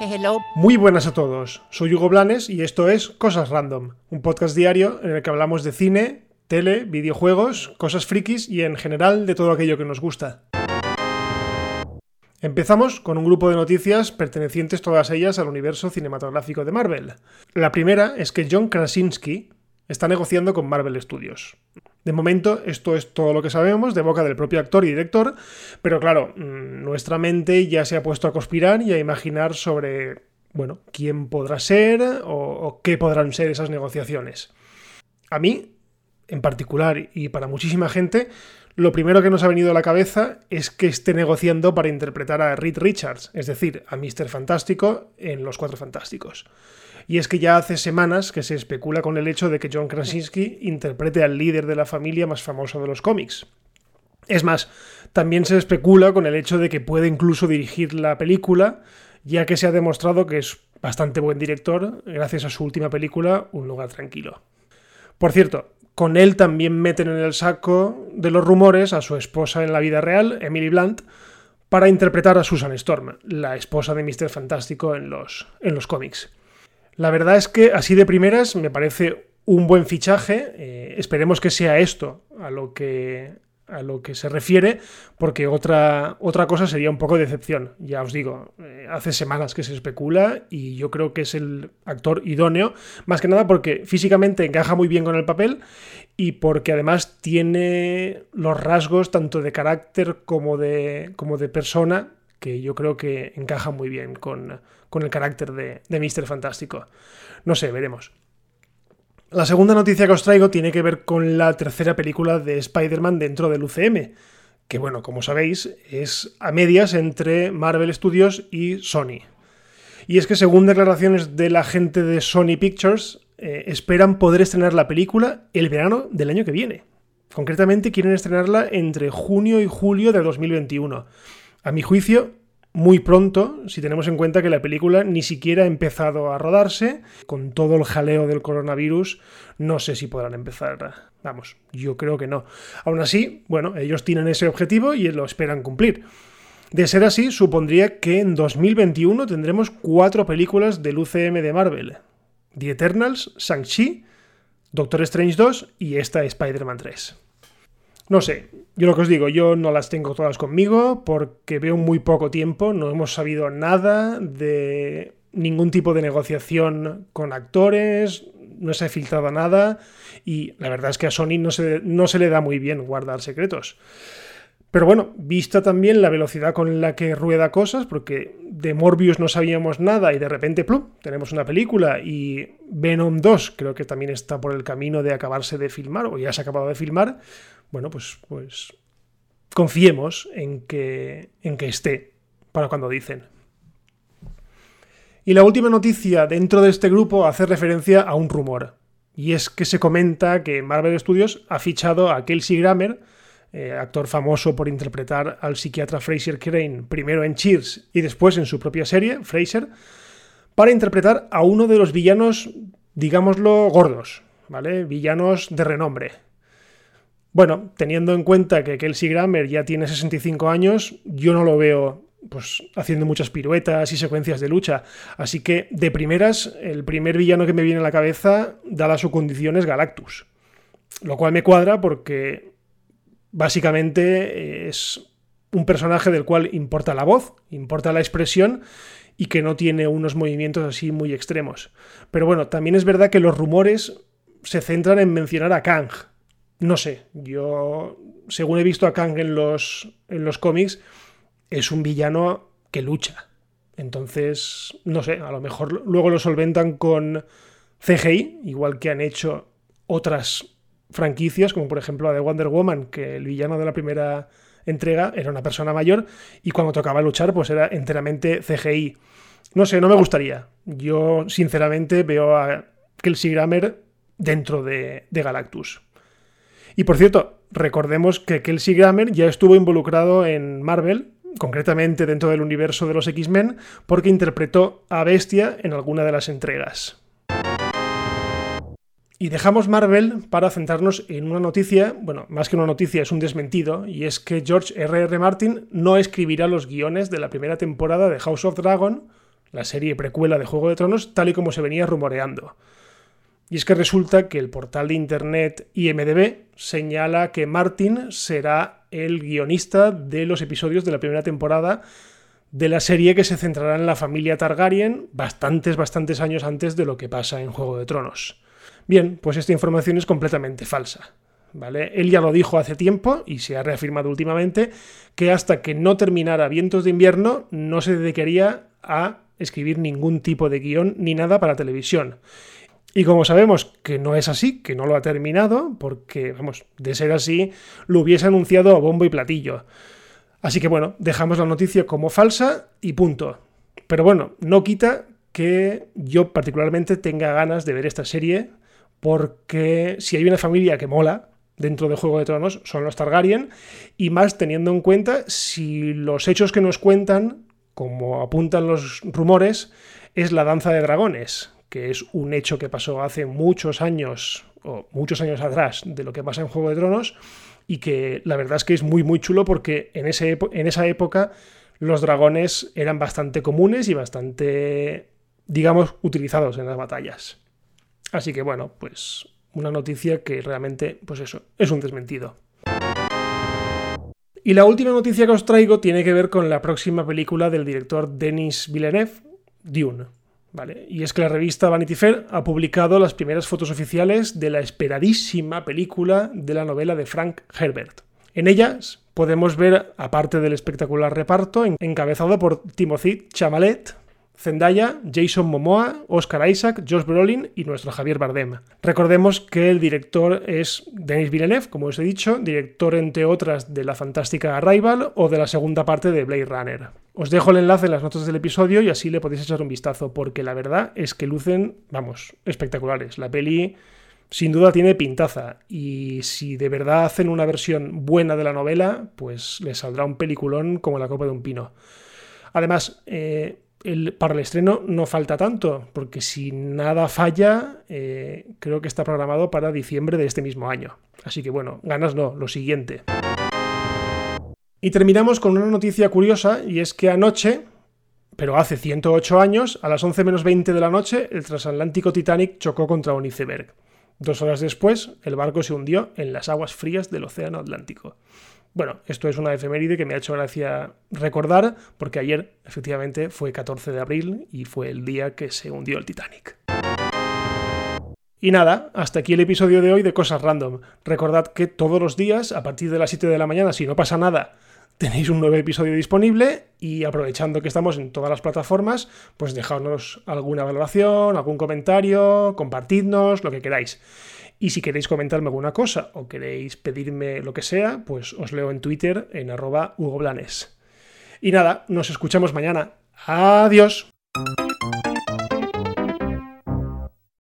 Hello. Muy buenas a todos, soy Hugo Blanes y esto es Cosas Random, un podcast diario en el que hablamos de cine, tele, videojuegos, cosas frikis y en general de todo aquello que nos gusta. Empezamos con un grupo de noticias pertenecientes todas ellas al universo cinematográfico de Marvel. La primera es que John Krasinski está negociando con Marvel Studios. De momento, esto es todo lo que sabemos de boca del propio actor y director, pero claro, mm, nuestra mente ya se ha puesto a conspirar y a imaginar sobre, bueno, quién podrá ser o, qué podrán ser esas negociaciones. A mí, en particular, y para muchísima gente, lo primero que nos ha venido a la cabeza es que esté negociando para interpretar a Reed Richards, es decir, a Mr. Fantástico en Los Cuatro Fantásticos y es que ya hace semanas que se especula con el hecho de que John Krasinski interprete al líder de la familia más famoso de los cómics. Es más, también se especula con el hecho de que puede incluso dirigir la película, ya que se ha demostrado que es bastante buen director gracias a su última película, Un lugar tranquilo. Por cierto, con él también meten en el saco de los rumores a su esposa en la vida real, Emily Blunt, para interpretar a Susan Storm, la esposa de Mr. Fantástico en los, en los cómics. La verdad es que así de primeras me parece un buen fichaje. Eh, esperemos que sea esto a lo que, a lo que se refiere, porque otra, otra cosa sería un poco de decepción. Ya os digo, eh, hace semanas que se especula y yo creo que es el actor idóneo, más que nada porque físicamente encaja muy bien con el papel y porque además tiene los rasgos tanto de carácter como de, como de persona que yo creo que encaja muy bien con, el carácter de, de Mr. Fantástico. No sé, veremos. La segunda noticia que os traigo tiene que ver con la tercera película de Spider-Man dentro del UCM, que bueno, como sabéis, es a medias entre Marvel Studios y Sony. Y es que según declaraciones de la gente de Sony Pictures, eh, esperan poder estrenar la película el verano del año que viene. Concretamente quieren estrenarla entre junio y julio de 2021. A mi juicio, muy pronto, si tenemos en cuenta que la película ni siquiera ha empezado a rodarse, con todo el jaleo del coronavirus, no sé si podrán empezar. Vamos, yo creo que no. Aún así, bueno, ellos tienen ese objetivo y lo esperan cumplir. De ser así, supondría que en 2021 tendremos cuatro películas del UCM de Marvel. The Eternals, Shang-Chi, Doctor Strange 2 y esta Spider-Man 3. No sé, yo lo que os digo, yo no las tengo todas conmigo porque veo muy poco tiempo, no hemos sabido nada de ningún tipo de negociación con actores, no se ha filtrado nada y la verdad es que a Sony no se, no se le da muy bien guardar secretos. Pero bueno, vista también la velocidad con la que rueda cosas, porque de Morbius no sabíamos nada y de repente, plum, tenemos una película y Venom 2 creo que también está por el camino de acabarse de filmar o ya se ha acabado de filmar, bueno, pues, pues confiemos en que, en que esté para cuando dicen. Y la última noticia dentro de este grupo hace referencia a un rumor. Y es que se comenta que Marvel Studios ha fichado a Kelsey Grammer, eh, actor famoso por interpretar al psiquiatra Fraser Crane, primero en Cheers y después en su propia serie, Fraser, para interpretar a uno de los villanos, digámoslo, gordos, ¿vale? Villanos de renombre. Bueno, teniendo en cuenta que Kelsey Grammer ya tiene 65 años, yo no lo veo pues haciendo muchas piruetas y secuencias de lucha. Así que, de primeras, el primer villano que me viene a la cabeza, dada su condición, es Galactus. Lo cual me cuadra porque básicamente es un personaje del cual importa la voz, importa la expresión y que no tiene unos movimientos así muy extremos. Pero bueno, también es verdad que los rumores se centran en mencionar a Kang, no sé, yo, según he visto a Kang en los, en los cómics, es un villano que lucha. Entonces, no sé, a lo mejor luego lo solventan con CGI, igual que han hecho otras franquicias, como por ejemplo la de Wonder Woman, que el villano de la primera entrega era una persona mayor y cuando tocaba luchar pues era enteramente CGI. No sé, no me gustaría. Yo sinceramente veo a Kelsey Grammer dentro de, de Galactus. Y por cierto, recordemos que Kelsey Grammer ya estuvo involucrado en Marvel, concretamente dentro del universo de los X-Men, porque interpretó a Bestia en alguna de las entregas. Y dejamos Marvel para centrarnos en una noticia, bueno, más que una noticia, es un desmentido, y es que George R.R. R. Martin no escribirá los guiones de la primera temporada de House of Dragon, la serie precuela de Juego de Tronos, tal y como se venía rumoreando. Y es que resulta que el portal de internet IMDB señala que Martin será el guionista de los episodios de la primera temporada de la serie que se centrará en la familia Targaryen bastantes, bastantes años antes de lo que pasa en Juego de Tronos. Bien, pues esta información es completamente falsa. ¿Vale? Él ya lo dijo hace tiempo y se ha reafirmado últimamente que hasta que no terminara Vientos de invierno no se dedicaría a escribir ningún tipo de guion ni nada para televisión. Y como sabemos que no es así, que no lo ha terminado, porque, vamos, de ser así, lo hubiese anunciado a bombo y platillo. Así que bueno, dejamos la noticia como falsa y punto. Pero bueno, no quita que yo particularmente tenga ganas de ver esta serie, porque si hay una familia que mola dentro de Juego de Tronos, son los Targaryen, y más teniendo en cuenta si los hechos que nos cuentan, como apuntan los rumores, es la danza de dragones, que es un hecho que pasó hace muchos años, o muchos años atrás, de lo que pasa en Juego de Tronos, y que la verdad es que es muy, muy chulo porque en, ese, en esa época los dragones eran bastante comunes y bastante, digamos, utilizados en las batallas. Así que bueno, pues una noticia que realmente, pues eso, es un desmentido. Y la última noticia que os traigo tiene que ver con la próxima película del director Denis Villeneuve, Dune. Y es que la revista Vanity Fair ha publicado las primeras fotos oficiales de la esperadísima película de la novela de Frank Herbert. En ellas podemos ver, aparte del espectacular reparto, encabezado por Timothy Chamalet, Zendaya, Jason Momoa, Oscar Isaac, Josh Brolin y nuestro Javier Bardem. Recordemos que el director es Denis Villeneuve, como os he dicho, director entre otras de la fantástica Arrival o de la segunda parte de Blade Runner. Os dejo el enlace en las notas del episodio y así le podéis echar un vistazo, porque la verdad es que lucen, vamos, espectaculares. La peli sin duda tiene pintaza y si de verdad hacen una versión buena de la novela, pues les saldrá un peliculón como la copa de un pino. Además, eh, para el estreno no falta tanto, porque si nada falla, eh, creo que está programado para diciembre de este mismo año. Así que bueno, ganas no, lo siguiente. Y terminamos con una noticia curiosa, y es que anoche, pero hace 108 años, a las 11 menos 20 de la noche, el transatlántico Titanic chocó contra un iceberg. Dos horas después, el barco se hundió en las aguas frías del Océano Atlántico. Bueno, esto es una efeméride que me ha hecho gracia recordar, porque ayer efectivamente fue 14 de abril y fue el día que se hundió el Titanic. Y nada, hasta aquí el episodio de hoy de Cosas Random. Recordad que todos los días, a partir de las 7 de la mañana, si no pasa nada, tenéis un nuevo episodio disponible y aprovechando que estamos en todas las plataformas, pues dejadnos alguna valoración, algún comentario, compartidnos, lo que queráis. Y si queréis comentarme alguna cosa o queréis pedirme lo que sea, pues os leo en Twitter en arroba Hugo Y nada, nos escuchamos mañana. Adiós.